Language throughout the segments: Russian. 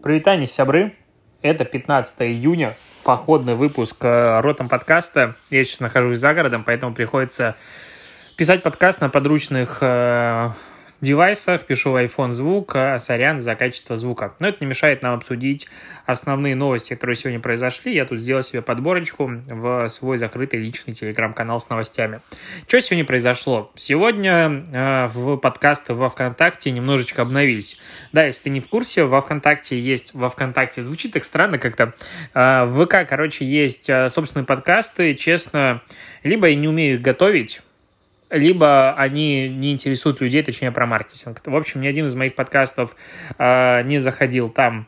Привитание, сябры. Это 15 июня, походный выпуск э, Ротом подкаста. Я сейчас нахожусь за городом, поэтому приходится писать подкаст на подручных э, девайсах, пишу в iPhone звук, а сорян за качество звука. Но это не мешает нам обсудить основные новости, которые сегодня произошли. Я тут сделал себе подборочку в свой закрытый личный телеграм-канал с новостями. Что сегодня произошло? Сегодня э, в подкасты во ВКонтакте немножечко обновились. Да, если ты не в курсе, во ВКонтакте есть, во ВКонтакте звучит так странно как-то. Э, в ВК, короче, есть э, собственные подкасты. Честно, либо я не умею их готовить, либо они не интересуют людей, точнее, про маркетинг. В общем, ни один из моих подкастов э, не заходил там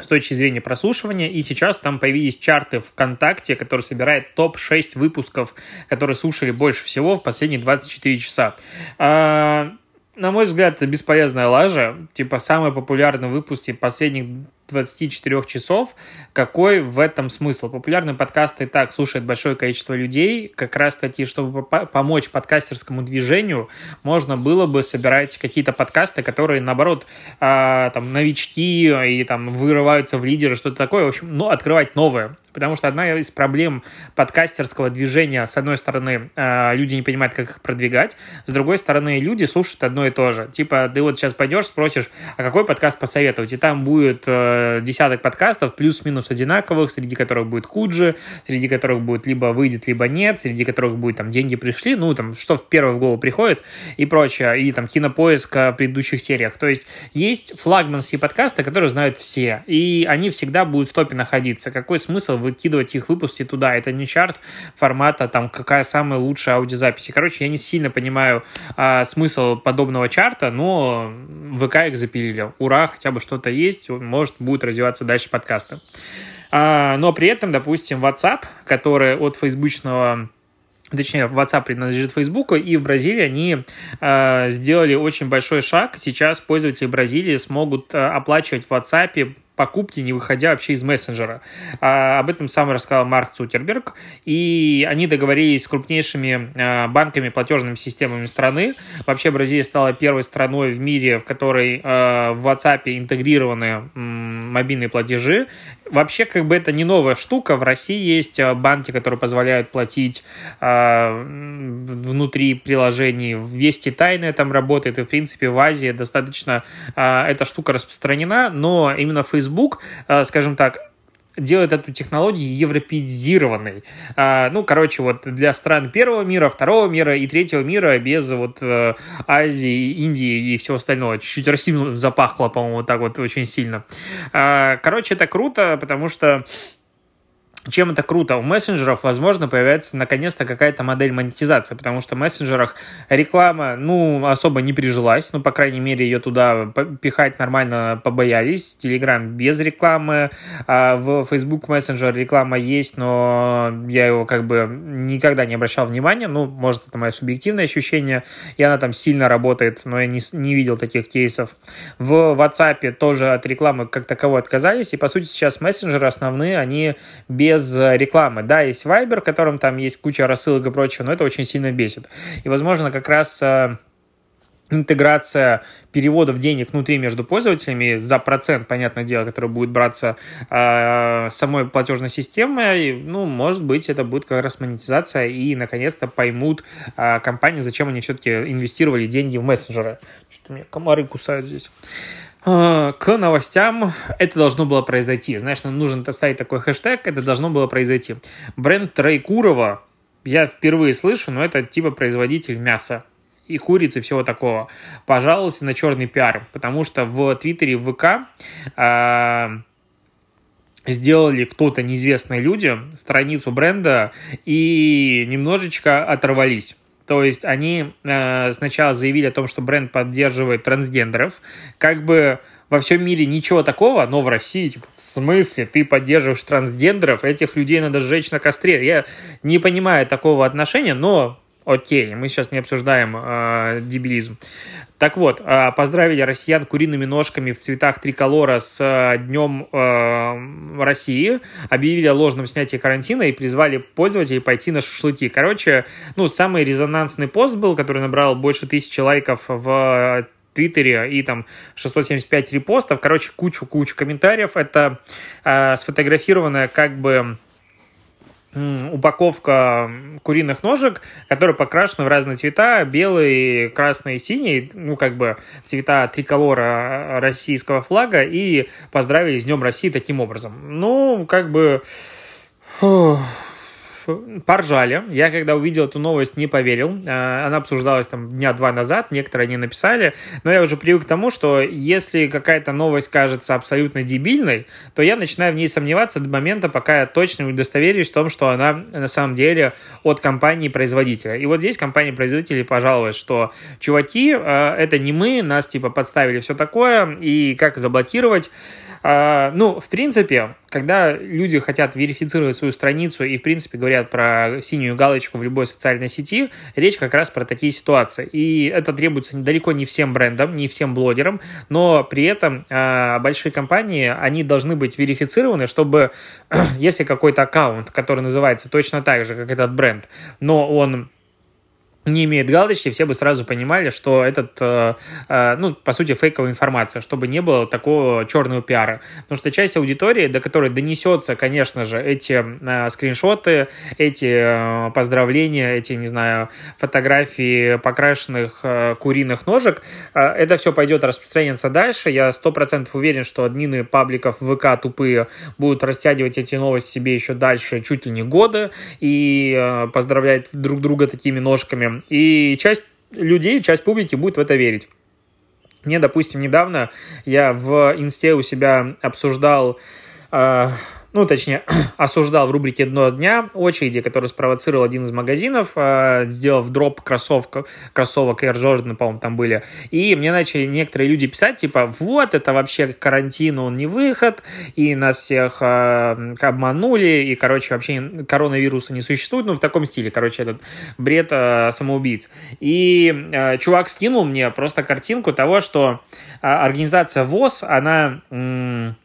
с точки зрения прослушивания, и сейчас там появились чарты ВКонтакте, которые собирают топ-6 выпусков, которые слушали больше всего в последние 24 часа. Э, на мой взгляд, это бесполезная лажа. Типа, самые популярные выпуски последних 24 часов, какой в этом смысл? Популярные подкасты и так слушает большое количество людей, как раз таки, чтобы помочь подкастерскому движению, можно было бы собирать какие-то подкасты, которые, наоборот, э, там, новички и там вырываются в лидеры, что-то такое, в общем, ну, открывать новое. Потому что одна из проблем подкастерского движения, с одной стороны, э, люди не понимают, как их продвигать, с другой стороны, люди слушают одно и то же. Типа, ты вот сейчас пойдешь, спросишь, а какой подкаст посоветовать? И там будет э, десяток подкастов, плюс-минус одинаковых, среди которых будет Куджи, среди которых будет либо выйдет, либо нет, среди которых будет там деньги пришли, ну там что в первое в голову приходит и прочее, и там кинопоиск в предыдущих сериях. То есть есть флагманские подкасты, которые знают все, и они всегда будут в топе находиться. Какой смысл выкидывать их выпуски туда? Это не чарт формата, там, какая самая лучшая аудиозапись. Короче, я не сильно понимаю а, смысл подобного чарта, но ВК их запилили. Ура, хотя бы что-то есть, может будет развиваться дальше подкасты. А, но при этом, допустим, WhatsApp, который от фейсбучного точнее, WhatsApp принадлежит Facebook, и в Бразилии они э, сделали очень большой шаг. Сейчас пользователи Бразилии смогут э, оплачивать в WhatsApp покупки, не выходя вообще из мессенджера. А, об этом сам рассказал Марк Цукерберг. И они договорились с крупнейшими а, банками, платежными системами страны. Вообще Бразилия стала первой страной в мире, в которой а, в WhatsApp интегрированы м, мобильные платежи. Вообще, как бы это не новая штука. В России есть а, банки, которые позволяют платить а, внутри приложений. В Вести Тайная там работает, и, в принципе, в Азии достаточно а, эта штука распространена, но именно Facebook, э, скажем так, делает эту технологию европеизированной. А, ну, короче, вот для стран первого мира, второго мира и третьего мира без вот э, Азии, Индии и всего остального. Чуть-чуть Россию запахло, по-моему, вот так вот очень сильно. А, короче, это круто, потому что чем это круто? У мессенджеров, возможно, появляется наконец-то какая-то модель монетизации, потому что в мессенджерах реклама, ну, особо не прижилась, ну, по крайней мере, ее туда пихать нормально побоялись. Телеграм без рекламы, а в Facebook Messenger реклама есть, но я его как бы никогда не обращал внимания, ну, может, это мое субъективное ощущение, и она там сильно работает, но я не, не видел таких кейсов. В WhatsApp тоже от рекламы как таковой отказались, и, по сути, сейчас мессенджеры основные, они без без э, рекламы. Да, есть Viber, в котором там есть куча рассылок и прочего, но это очень сильно бесит. И, возможно, как раз э, интеграция переводов денег внутри между пользователями за процент, понятное дело, который будет браться э, самой платежной системой, ну, может быть, это будет как раз монетизация, и, наконец-то, поймут э, компании, зачем они все-таки инвестировали деньги в мессенджеры. Что-то меня комары кусают здесь. А, к новостям это должно было произойти. Знаешь, нам нужен ставить такой хэштег, это должно было произойти. Бренд Трейкурова я впервые слышу, но это типа производитель мяса и курицы, всего такого, пожаловался на черный пиар, потому что в Твиттере, в ВК э, сделали кто-то неизвестные люди страницу бренда и немножечко оторвались. То есть они э, сначала заявили о том, что бренд поддерживает трансгендеров, как бы во всем мире ничего такого, но в России, типа, в смысле? Ты поддерживаешь трансгендеров, этих людей надо сжечь на костре. Я не понимаю такого отношения, но окей, мы сейчас не обсуждаем э, дебилизм. Так вот, э, поздравили россиян куриными ножками в цветах триколора с э, Днем э, России, объявили о ложном снятии карантина и призвали пользователей пойти на шашлыки. Короче, ну, самый резонансный пост был, который набрал больше тысячи лайков в Твиттере и там 675 репостов, короче, кучу-кучу комментариев. Это э, сфотографированная как бы упаковка куриных ножек, которые покрашены в разные цвета, белый, красный, синий, ну, как бы цвета триколора российского флага, и поздравили с Днем России таким образом. Ну, как бы... Фух поржали. Я, когда увидел эту новость, не поверил. А, она обсуждалась там дня два назад, некоторые не написали. Но я уже привык к тому, что если какая-то новость кажется абсолютно дебильной, то я начинаю в ней сомневаться до момента, пока я точно удостоверюсь в том, что она на самом деле от компании-производителя. И вот здесь компания-производитель пожаловалась, что чуваки, а, это не мы, нас типа подставили все такое, и как заблокировать. А, ну, в принципе, когда люди хотят верифицировать свою страницу и, в принципе, говорят про синюю галочку в любой социальной сети, речь как раз про такие ситуации. И это требуется далеко не всем брендам, не всем блогерам, но при этом э, большие компании, они должны быть верифицированы, чтобы, если какой-то аккаунт, который называется точно так же, как этот бренд, но он не имеет галочки, все бы сразу понимали, что этот, э, э, ну, по сути, фейковая информация, чтобы не было такого черного пиара. Потому что часть аудитории, до которой донесется, конечно же, эти э, скриншоты, эти поздравления, эти, не знаю, фотографии покрашенных куриных ножек, это все пойдет распространяться дальше. Я сто процентов уверен, что админы пабликов ВК тупые будут растягивать эти новости себе еще дальше чуть ли не годы и поздравлять друг друга такими ножками. И часть людей, часть публики будет в это верить. Мне, допустим, недавно я в инсте у себя обсуждал э, ну, точнее, осуждал в рубрике «Дно дня» очереди, которые спровоцировал один из магазинов, э, сделав дроп кроссовок, кроссовок Air Jordan, по-моему, там были. И мне начали некоторые люди писать, типа, вот, это вообще карантин, он не выход, и нас всех э, обманули, и, короче, вообще коронавируса не существует, ну, в таком стиле, короче, этот бред э, самоубийц. И э, чувак скинул мне просто картинку того, что э, организация ВОЗ, она... М-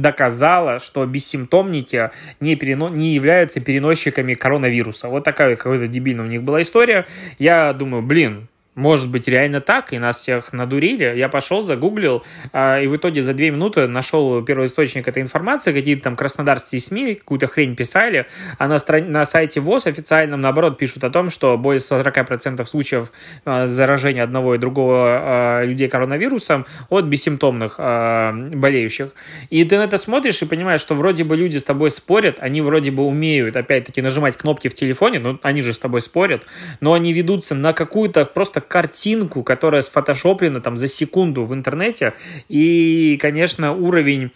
доказала, что бессимптомники не, перено... не являются переносчиками коронавируса. Вот такая какая-то дебильная у них была история. Я думаю, блин, может быть реально так, и нас всех надурили. Я пошел, загуглил, а, и в итоге за две минуты нашел первоисточник этой информации, какие-то там краснодарские СМИ, какую-то хрень писали, а на, стран... на сайте ВОЗ официальном, наоборот, пишут о том, что более 40% случаев а, заражения одного и другого а, людей коронавирусом от бессимптомных болеющих. И ты на это смотришь и понимаешь, что вроде бы люди с тобой спорят, они вроде бы умеют, опять-таки, нажимать кнопки в телефоне, ну, они же с тобой спорят, но они ведутся на какую-то просто картинку, которая сфотошоплена там за секунду в интернете. И, конечно, уровень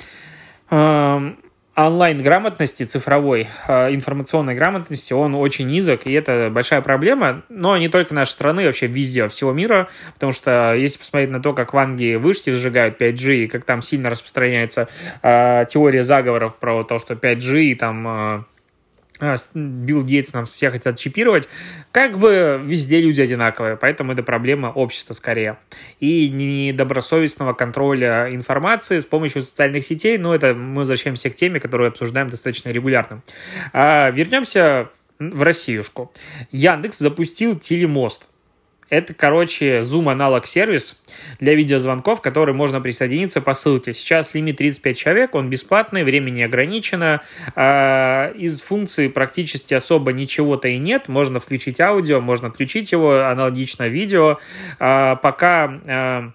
э, онлайн-грамотности, цифровой э, информационной грамотности, он очень низок, и это большая проблема, но не только нашей страны, вообще везде, всего мира, потому что если посмотреть на то, как в Англии вышки сжигают 5G, и как там сильно распространяется э, теория заговоров про то, что 5G и там э, Билл Гейтс нам все хотят чипировать, как бы везде люди одинаковые, поэтому это проблема общества скорее. И недобросовестного контроля информации с помощью социальных сетей, ну, это мы возвращаемся к теме, которую обсуждаем достаточно регулярно. А, вернемся в Россиюшку. Яндекс запустил телемост. Это, короче, Zoom аналог сервис для видеозвонков, который можно присоединиться по ссылке. Сейчас лимит 35 человек, он бесплатный, время не ограничено. А, из функции практически особо ничего-то и нет. Можно включить аудио, можно отключить его, аналогично видео. А, пока а,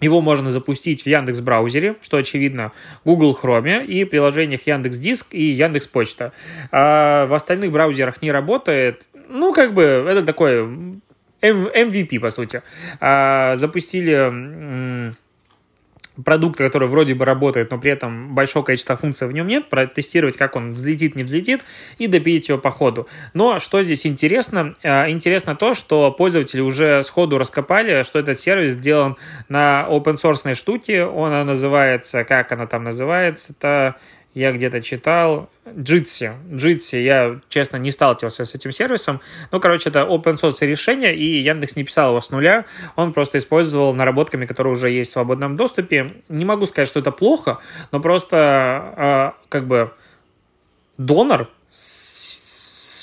его можно запустить в Яндекс браузере, что очевидно, Google Chrome и приложениях Яндекс Диск и Яндекс Почта. А в остальных браузерах не работает. Ну, как бы, это такой MVP, по сути. А, запустили продукт, который вроде бы работает, но при этом большого количества функций в нем нет, протестировать, как он взлетит, не взлетит, и добить его по ходу. Но что здесь интересно? А, интересно то, что пользователи уже сходу раскопали, что этот сервис сделан на open source штуке, она называется, как она там называется, это я где-то читал, Jitsi. Jitsi, я, честно, не сталкивался с этим сервисом. Ну, короче, это open source решение, и Яндекс не писал его с нуля. Он просто использовал наработками, которые уже есть в свободном доступе. Не могу сказать, что это плохо, но просто, э, как бы, донор с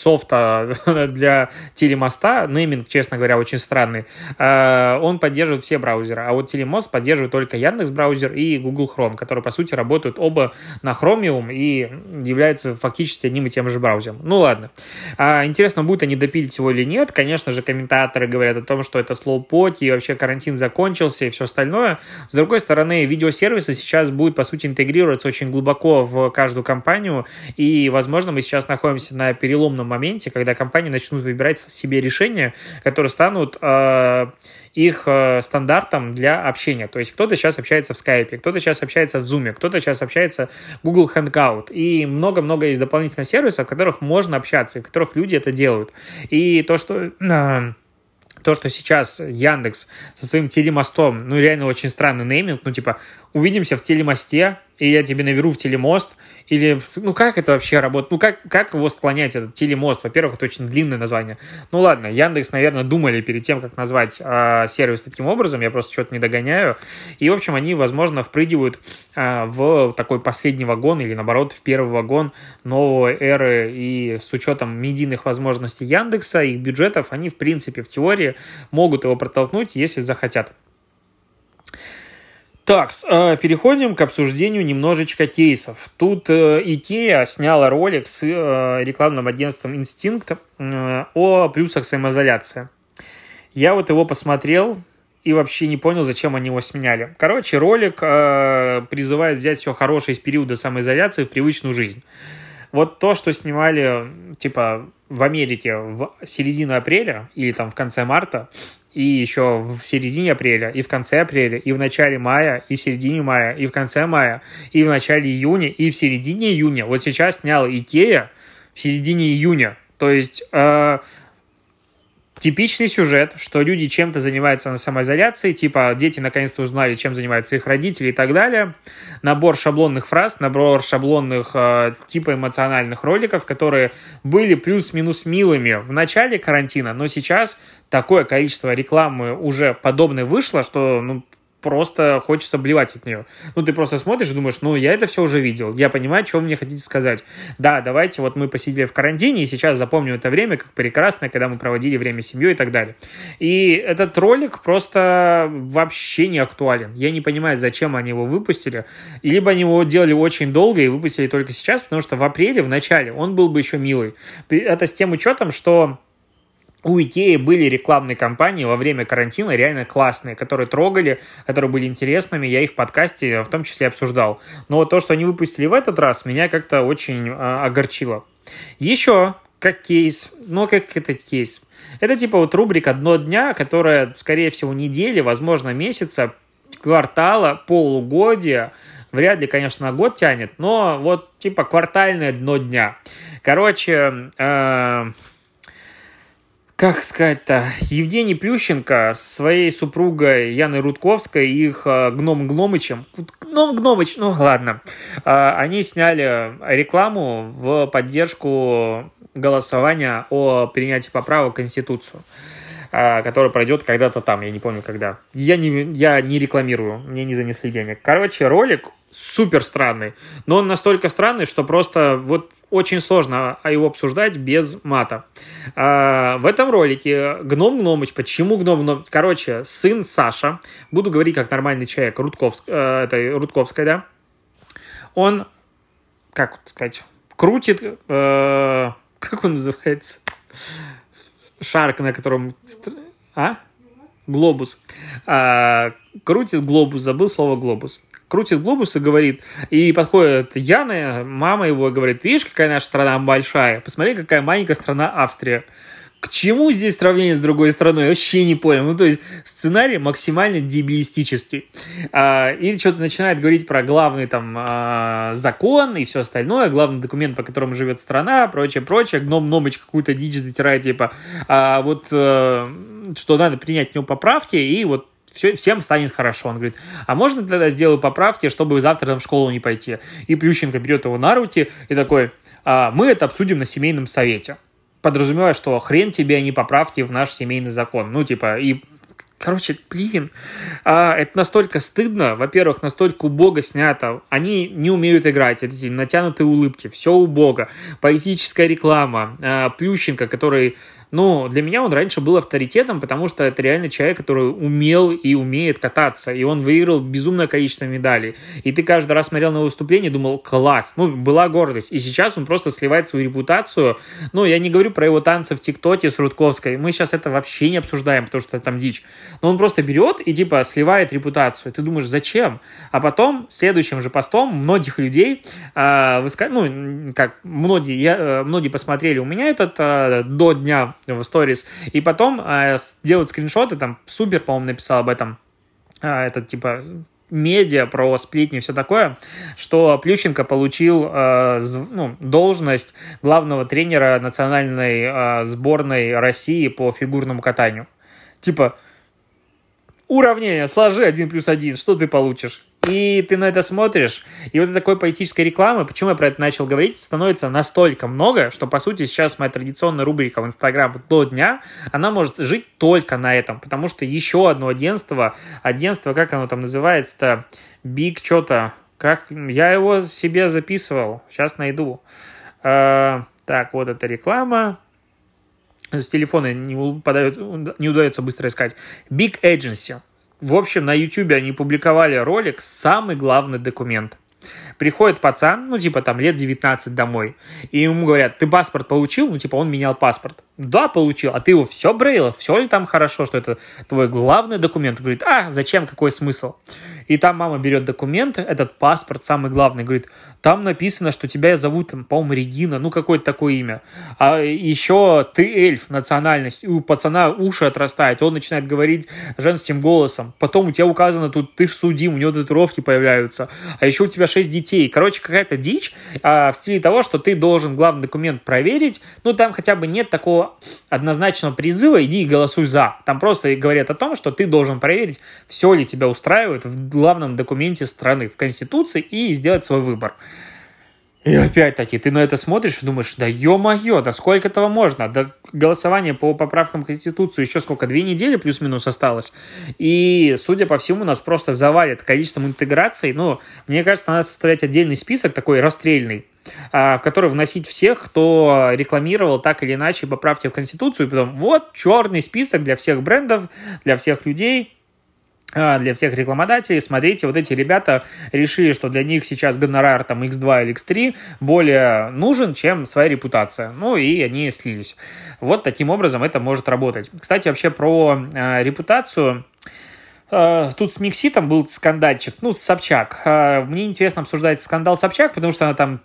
софта для телемоста, нейминг, честно говоря, очень странный, э, он поддерживает все браузеры, а вот телемост поддерживает только Яндекс браузер и Google Chrome, которые, по сути, работают оба на Chromium и являются фактически одним и тем же браузером. Ну ладно. А, интересно, будут они допилить его или нет. Конечно же, комментаторы говорят о том, что это слоупоки, и вообще карантин закончился и все остальное. С другой стороны, видеосервисы сейчас будут, по сути, интегрироваться очень глубоко в каждую компанию, и, возможно, мы сейчас находимся на переломном моменте, когда компании начнут выбирать себе решения, которые станут э, их э, стандартом для общения. То есть кто-то сейчас общается в Skype, кто-то сейчас общается в Zoom, кто-то сейчас общается в Google Hangout. И много-много есть дополнительных сервисов, в которых можно общаться, в которых люди это делают. И то, что... Э, то, что сейчас Яндекс со своим телемостом, ну, реально очень странный нейминг, ну, типа, увидимся в телемосте, и я тебе наберу в телемост, или, ну, как это вообще работает? Ну, как, как его склонять, этот телемост? Во-первых, это очень длинное название. Ну, ладно, Яндекс, наверное, думали перед тем, как назвать э, сервис таким образом, я просто что-то не догоняю. И, в общем, они, возможно, впрыгивают э, в такой последний вагон, или, наоборот, в первый вагон новой эры, и с учетом медийных возможностей Яндекса, их бюджетов, они, в принципе, в теории могут его протолкнуть, если захотят. Так, э, переходим к обсуждению немножечко кейсов. Тут IKEA э, сняла ролик с э, рекламным агентством Instinct о плюсах самоизоляции. Я вот его посмотрел и вообще не понял, зачем они его сменяли. Короче, ролик призывает взять все хорошее из периода самоизоляции в привычную жизнь. Вот то, что снимали, типа, в Америке в середине апреля или там в конце марта, и еще в середине апреля, и в конце апреля, и в начале мая, и в середине мая, и в конце мая, и в начале июня, и в середине июня. Вот сейчас снял Икея в середине июня. То есть э, Типичный сюжет, что люди чем-то занимаются на самоизоляции, типа дети наконец-то узнали, чем занимаются их родители и так далее. Набор шаблонных фраз, набор шаблонных э, типа эмоциональных роликов, которые были плюс-минус милыми в начале карантина, но сейчас такое количество рекламы уже подобной вышло, что ну, просто хочется блевать от нее. Ну, ты просто смотришь и думаешь, ну, я это все уже видел, я понимаю, что вы мне хотите сказать. Да, давайте, вот мы посидели в карантине, и сейчас запомним это время как прекрасное, когда мы проводили время с семьей и так далее. И этот ролик просто вообще не актуален. Я не понимаю, зачем они его выпустили. И либо они его делали очень долго и выпустили только сейчас, потому что в апреле, в начале, он был бы еще милый. Это с тем учетом, что у Икеи были рекламные кампании во время карантина реально классные, которые трогали, которые были интересными. Я их в подкасте в том числе обсуждал. Но то, что они выпустили в этот раз, меня как-то очень а, огорчило. Еще как кейс, ну как это кейс? Это типа вот рубрика «Дно дня», которая, скорее всего, недели, возможно, месяца, квартала, полугодия, вряд ли, конечно, на год тянет, но вот типа квартальное дно дня. Короче, э, как сказать-то, Евгений Плющенко с своей супругой Яной Рудковской и их а, Гном Гномычем, Гном Гномыч, ну ладно, а, они сняли рекламу в поддержку голосования о принятии поправок в Конституцию а, который пройдет когда-то там, я не помню когда. Я не, я не рекламирую, мне не занесли денег. Короче, ролик супер странный, но он настолько странный, что просто вот очень сложно его обсуждать без мата. А, в этом ролике Гном Гномыч, почему Гном Гном... Короче, сын Саша, буду говорить как нормальный человек, Рудковск, э, это Рудковская, да? Он, как сказать, крутит... Э, как он называется? Шарк, на котором... А? Глобус. А, крутит глобус, забыл слово глобус крутит глобус и говорит, и подходит Яна, мама его, говорит, видишь, какая наша страна большая, посмотри, какая маленькая страна Австрия. К чему здесь сравнение с другой страной? Я вообще не понял. Ну, то есть, сценарий максимально дебилистический. А, или что-то начинает говорить про главный там а, закон и все остальное, главный документ, по которому живет страна, прочее, прочее. Гном Номыч какую-то дичь затирает, типа, а, вот, а, что надо принять в нем поправки, и вот все, всем станет хорошо. Он говорит, а можно тогда сделаю поправки, чтобы завтра в школу не пойти? И Плющенко берет его на руки и такой, а, мы это обсудим на семейном совете. Подразумевая, что хрен тебе, а не поправки в наш семейный закон. Ну, типа, и Короче, блин, а, это настолько стыдно. Во-первых, настолько убого снято. Они не умеют играть. Эти натянутые улыбки. Все убого. Политическая реклама. А, Плющенко, который но для меня он раньше был авторитетом, потому что это реально человек, который умел и умеет кататься, и он выиграл безумное количество медалей. И ты каждый раз смотрел на выступление и думал, класс, ну, была гордость. И сейчас он просто сливает свою репутацию. Ну, я не говорю про его танцы в ТикТоке с Рудковской, мы сейчас это вообще не обсуждаем, потому что там дичь. Но он просто берет и, типа, сливает репутацию. Ты думаешь, зачем? А потом, следующим же постом многих людей, э, выска... ну, как многие, я, э, многие посмотрели у меня этот э, до дня в сторис, и потом э, делают скриншоты, там Супер, по-моему, написал об этом, э, этот, типа, медиа, про сплетни и все такое, что Плющенко получил э, ну, должность главного тренера национальной э, сборной России по фигурному катанию. Типа, уравнение, сложи один плюс один, что ты получишь? И ты на это смотришь, и вот такой поэтической рекламы, почему я про это начал говорить, становится настолько много, что, по сути, сейчас моя традиционная рубрика в Инстаграм до дня, она может жить только на этом, потому что еще одно агентство, агентство, как оно там называется-то, Big что-то, как, я его себе записывал, сейчас найду. Э, так, вот эта реклама, с телефона не, подает, не удается быстро искать. Big Agency. В общем, на YouTube они публиковали ролик «Самый главный документ». Приходит пацан, ну, типа, там, лет 19 домой, и ему говорят, ты паспорт получил? Ну, типа, он менял паспорт. Да, получил. А ты его все брейло? Все ли там хорошо, что это твой главный документ? Говорит, а, зачем, какой смысл? И там мама берет документы, этот паспорт, самый главный, говорит, там написано, что тебя зовут, там, по-моему, Регина, ну, какое-то такое имя. А еще ты эльф, национальность, и у пацана уши отрастают, он начинает говорить женским голосом. Потом у тебя указано тут, ты ж судим, у него татуировки появляются. А еще у тебя шесть детей. Короче, какая-то дичь а, в стиле того, что ты должен главный документ проверить. Ну, там хотя бы нет такого однозначного призыва, иди и голосуй за. Там просто говорят о том, что ты должен проверить, все ли тебя устраивает в главном документе страны, в Конституции, и сделать свой выбор. И опять-таки, ты на это смотришь и думаешь, да ё-моё, да сколько этого можно? Да голосование по поправкам Конституции еще сколько, две недели плюс-минус осталось. И, судя по всему, нас просто завалит количеством интеграций. Ну, мне кажется, надо составлять отдельный список такой расстрельный, в который вносить всех, кто рекламировал так или иначе поправки в Конституцию. И потом, вот, черный список для всех брендов, для всех людей, а, для всех рекламодателей, смотрите, вот эти ребята решили, что для них сейчас гонорар там X2 или X3 более нужен, чем своя репутация. Ну и они слились. Вот таким образом это может работать. Кстати, вообще про э, репутацию тут с Микситом был скандальчик, ну, Собчак. Мне интересно обсуждать скандал Собчак, потому что она там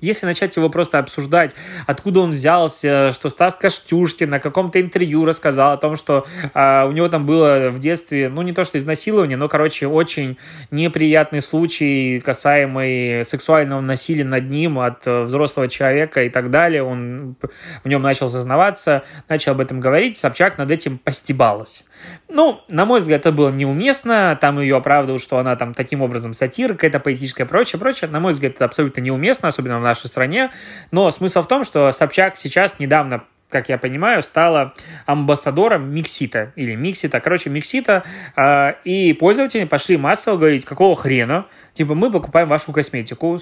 Если начать его просто обсуждать, откуда он взялся, что Стас Каштюшкин на каком-то интервью рассказал о том, что а, у него там было в детстве, ну не то что изнасилование, но, короче, очень неприятный случай, касаемый сексуального насилия над ним от э, взрослого человека и так далее. Он в нем начал сознаваться, начал об этом говорить, Собчак над этим постебалась. Ну, на мой взгляд, это было неуместно, там ее оправдывают, что она там таким образом сатира, какая-то политическая, прочее, прочее. На мой взгляд, это абсолютно неуместно, особенно в нашей стране. Но смысл в том, что Собчак сейчас недавно как я понимаю, стала амбассадором Миксита или Миксита, короче, Миксита, э, и пользователи пошли массово говорить, какого хрена, типа, мы покупаем вашу косметику,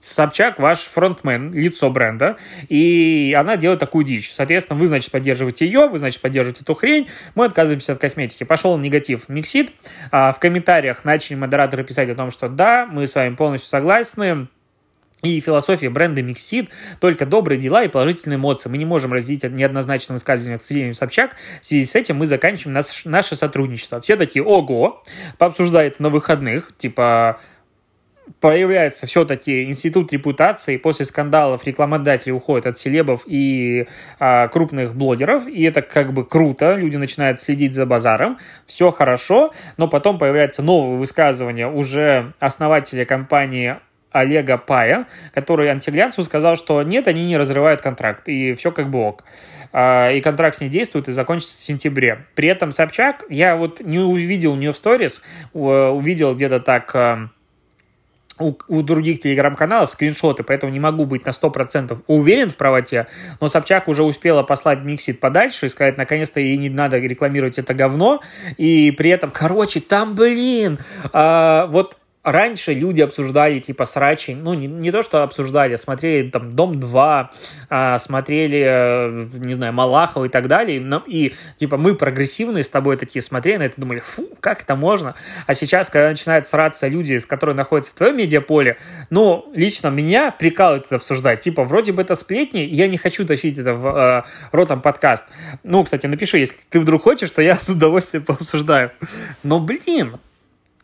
Собчак ваш фронтмен, лицо бренда, и она делает такую дичь. Соответственно, вы, значит, поддерживаете ее, вы, значит, поддерживаете эту хрень, мы отказываемся от косметики. Пошел негатив Mixit, э, в комментариях начали модераторы писать о том, что да, мы с вами полностью согласны, и философия бренда Mixit только добрые дела и положительные эмоции. Мы не можем разделить неоднозначные высказывания Ксении Собчак. В связи с этим мы заканчиваем наш, наше сотрудничество. Все такие, ого, пообсуждают на выходных, типа, появляется все-таки институт репутации, после скандалов рекламодатели уходят от селебов и а, крупных блогеров, и это как бы круто, люди начинают следить за базаром, все хорошо, но потом появляется новое высказывание уже основателя компании Олега Пая, который антиглянцу сказал, что нет, они не разрывают контракт, и все как бы ок. А, и контракт с ней действует и закончится в сентябре. При этом Собчак, я вот не увидел у нее в сторис, увидел где-то так у, у других телеграм-каналов скриншоты, поэтому не могу быть на 100% уверен в правоте, но Собчак уже успела послать Миксит подальше и сказать, наконец-то ей не надо рекламировать это говно, и при этом, короче, там, блин, а, вот раньше люди обсуждали типа срачи, ну не, не то, что обсуждали, смотрели там Дом-2, а, смотрели, э, не знаю, Малахова и так далее, и, и типа мы прогрессивные с тобой такие смотрели на это, думали, фу, как это можно? А сейчас, когда начинают сраться люди, с которые находятся в твоем медиаполе, ну, лично меня прикалывает это обсуждать, типа, вроде бы это сплетни, я не хочу тащить это в э, ротом подкаст. Ну, кстати, напиши, если ты вдруг хочешь, то я с удовольствием пообсуждаю. Но, блин,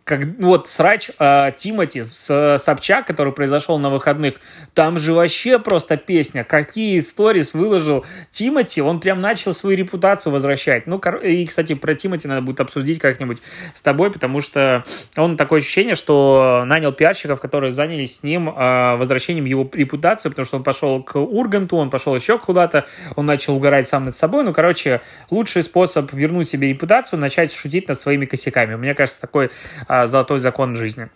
как вот срач э, Тимати с э, Собчак, который произошел на выходных, там же вообще просто песня. Какие сторис выложил Тимати, он прям начал свою репутацию возвращать. Ну, и, кстати, про Тимати надо будет обсудить как-нибудь с тобой, потому что он такое ощущение, что нанял пиарщиков, которые занялись с ним э, возвращением его репутации, потому что он пошел к Урганту, он пошел еще куда-то, он начал угорать сам над собой. Ну, короче, лучший способ вернуть себе репутацию, начать шутить над своими косяками. Мне кажется, такой а, золотой закон жизни.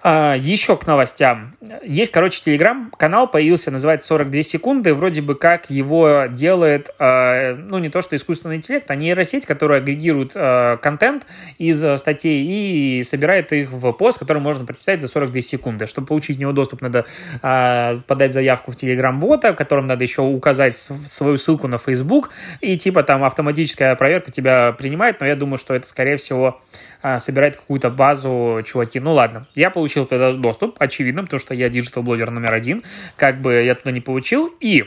А, еще к новостям. Есть, короче, телеграм-канал появился, называется 42 секунды. Вроде бы как его делает, а, ну, не то что искусственный интеллект, а нейросеть, которая агрегирует а, контент из статей и собирает их в пост, который можно прочитать за 42 секунды. Чтобы получить в него доступ, надо подать заявку в телеграм-бота, в котором надо еще указать свою ссылку на Facebook, и типа там автоматическая проверка тебя принимает, но я думаю, что это, скорее всего, а, собирать какую-то базу, чуваки. Ну ладно, я получил туда доступ, очевидно, потому что я digital -блогер номер один, как бы я туда не получил, и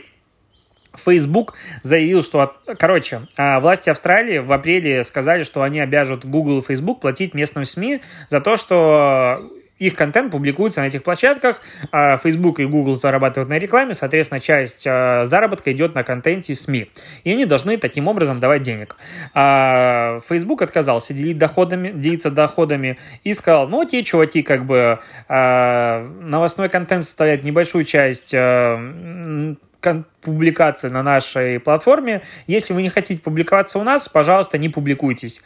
Facebook заявил, что, короче, а, власти Австралии в апреле сказали, что они обяжут Google и Facebook платить местным СМИ за то, что их контент публикуется на этих площадках, а Facebook и Google зарабатывают на рекламе, соответственно, часть а, заработка идет на контенте СМИ. И они должны таким образом давать денег. А Facebook отказался делить доходами, делиться доходами и сказал, ну, те чуваки, как бы, новостной контент составляет небольшую часть публикации на нашей платформе. Если вы не хотите публиковаться у нас, пожалуйста, не публикуйтесь.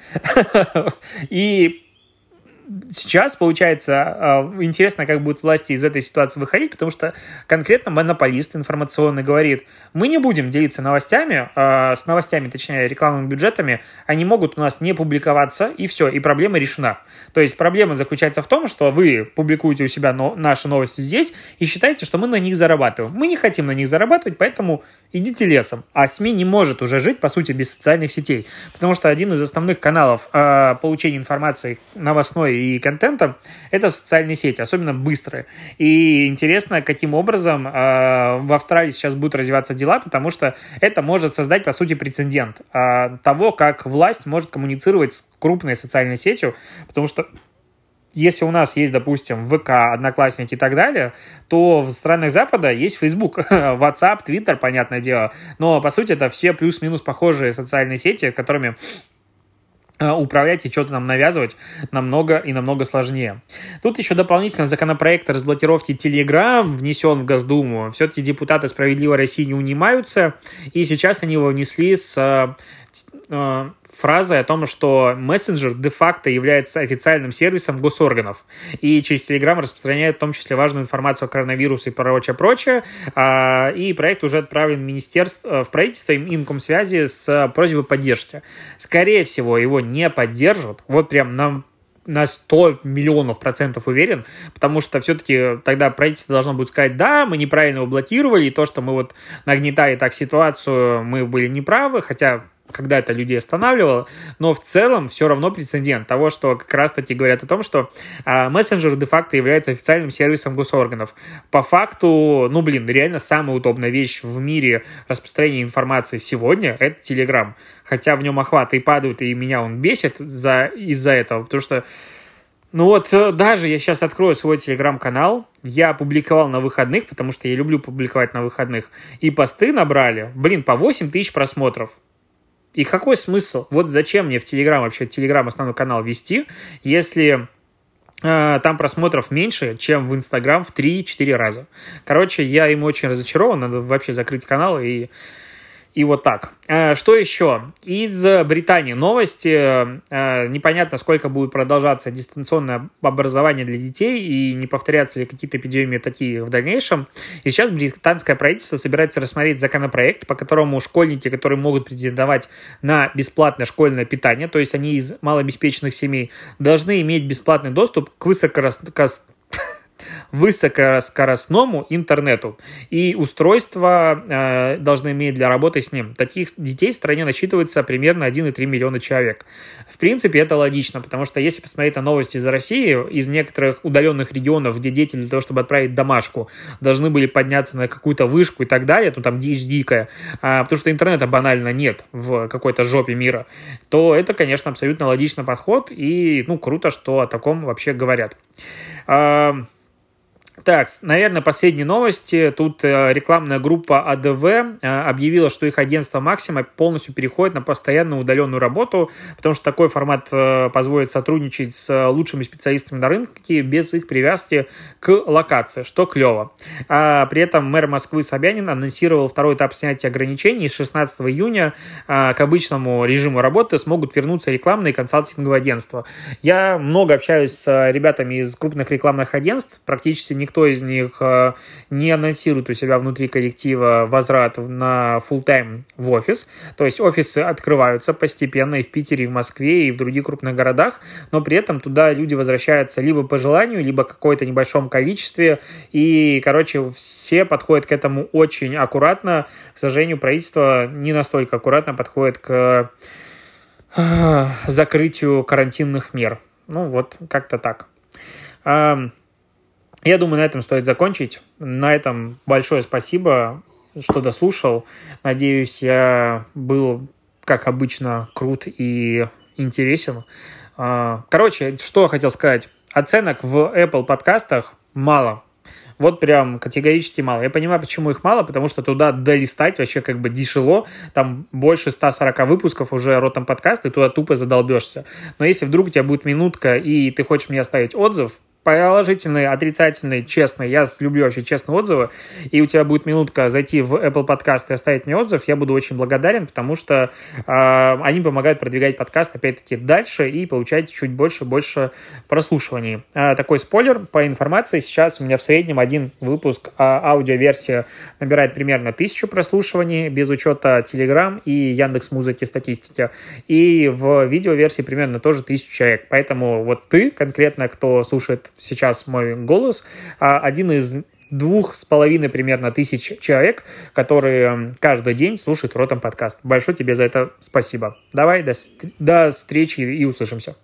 И сейчас, получается, а, интересно, как будут власти из этой ситуации выходить, потому что конкретно монополист информационный говорит, мы не будем делиться новостями, а, с новостями, точнее, рекламными бюджетами, они могут у нас не публиковаться, и все, и проблема решена. То есть проблема заключается в том, что вы публикуете у себя наши новости здесь и считаете, что мы на них зарабатываем. Мы не хотим на них зарабатывать, поэтому идите лесом. А СМИ не может уже жить, по сути, без социальных сетей, потому что один из основных каналов э, получения информации новостной и контентом, это социальные сети, особенно быстрые. И интересно, каким образом э, в Австралии сейчас будут развиваться дела, потому что это может создать, по сути, прецедент э, того, как власть может коммуницировать с крупной социальной сетью, потому что если у нас есть, допустим, ВК, Одноклассники и так далее, то в странах Запада есть Facebook, WhatsApp, Twitter, понятное дело. Но, по сути, это все плюс-минус похожие социальные сети, которыми управлять и что-то нам навязывать намного и намного сложнее. Тут еще дополнительно законопроект о разблокировке Telegram внесен в Госдуму. Все-таки депутаты «Справедливой России» не унимаются, и сейчас они его внесли с э, э, фразой о том, что мессенджер де-факто является официальным сервисом госорганов и через Telegram распространяет в том числе важную информацию о коронавирусе и прочее, прочее. А, и проект уже отправлен в, министерство, в правительство Инкомсвязи с просьбой поддержки. Скорее всего, его не поддержат. Вот прям нам на 100 миллионов процентов уверен, потому что все-таки тогда правительство должно будет сказать, да, мы неправильно его блокировали, и то, что мы вот нагнетали так ситуацию, мы были неправы, хотя когда это людей останавливало, но в целом все равно прецедент того, что как раз-таки говорят о том, что а, мессенджер де-факто является официальным сервисом госорганов. По факту, ну, блин, реально самая удобная вещь в мире распространения информации сегодня — это Telegram. Хотя в нем охваты и падают, и меня он бесит за, из-за этого, потому что ну вот э, даже я сейчас открою свой телеграм-канал, я публиковал на выходных, потому что я люблю публиковать на выходных, и посты набрали, блин, по 8 тысяч просмотров. И какой смысл? Вот зачем мне в Телеграм, вообще Телеграм основной канал вести, если э, там просмотров меньше, чем в Инстаграм в 3-4 раза. Короче, я ему очень разочарован, надо вообще закрыть канал и И вот так. Э, что еще? Из Британии новости. Э, непонятно, сколько будет продолжаться дистанционное образование для детей и не повторятся ли какие-то эпидемии такие в дальнейшем. И сейчас британское правительство собирается рассмотреть законопроект, по которому школьники, которые могут претендовать на бесплатное школьное питание, то есть они из малообеспеченных семей, должны иметь бесплатный доступ к высокорост высокоскоростному интернету. И устройства э, должны иметь для работы с ним. Таких детей в стране насчитывается примерно 1,3 миллиона человек. В принципе, это логично, потому что если посмотреть на новости из России, из некоторых удаленных регионов, где дети для того, чтобы отправить домашку, должны были подняться на какую-то вышку и так далее, то там дичь дикая, а, потому что интернета банально нет в какой-то жопе мира, то это, конечно, абсолютно логичный подход, и, ну, круто, что о таком вообще говорят. А, так, наверное, последние новости. Тут э, рекламная группа АДВ э, объявила, что их агентство Максима полностью переходит на постоянную удаленную работу, потому что такой формат э, позволит сотрудничать с лучшими специалистами на рынке без их привязки к локации, что клево. А при этом мэр Москвы Собянин анонсировал второй этап снятия ограничений. С 16 июня к обычному режиму работы смогут вернуться рекламные консалтинговые агентства. Я много общаюсь с ребятами из крупных рекламных агентств, практически не никто из них э, не анонсирует у себя внутри коллектива возврат на full тайм в офис. То есть офисы открываются постепенно и в Питере, и в Москве, и в других крупных городах, но при этом туда люди возвращаются либо по желанию, либо какое-то небольшом количестве. И, короче, все подходят к этому очень аккуратно. К сожалению, правительство не настолько аккуратно подходит к э, закрытию карантинных мер. Ну, вот как-то так. Я думаю, на этом стоит закончить. На этом большое спасибо, что дослушал. Надеюсь, я был, как обычно, крут и интересен. А, короче, что я хотел сказать. Оценок в Apple подкастах мало. Вот прям категорически мало. Я понимаю, почему их мало, потому что туда долистать вообще как бы дешево. Там больше 140 выпусков уже ротом подкаста, и туда тупо задолбешься. Но если вдруг у тебя будет минутка, и ты хочешь мне оставить отзыв, положительные, отрицательные, честные. Я люблю вообще честные отзывы. И у тебя будет минутка зайти в Apple Podcast и оставить мне отзыв. Я буду очень благодарен, потому что э, они помогают продвигать подкаст, опять-таки, дальше и получать чуть больше больше прослушиваний. Э, такой спойлер по информации. Сейчас у меня в среднем один выпуск э, аудиоверсия набирает примерно тысячу прослушиваний без учета Telegram и Яндекс Музыки статистики. И в видеоверсии примерно тоже тысячу человек. Поэтому вот ты конкретно, кто слушает сейчас мой голос, а один из двух с половиной примерно тысяч человек, которые каждый день слушают Ротом подкаст. Большое тебе за это спасибо. Давай, до, до встречи и услышимся.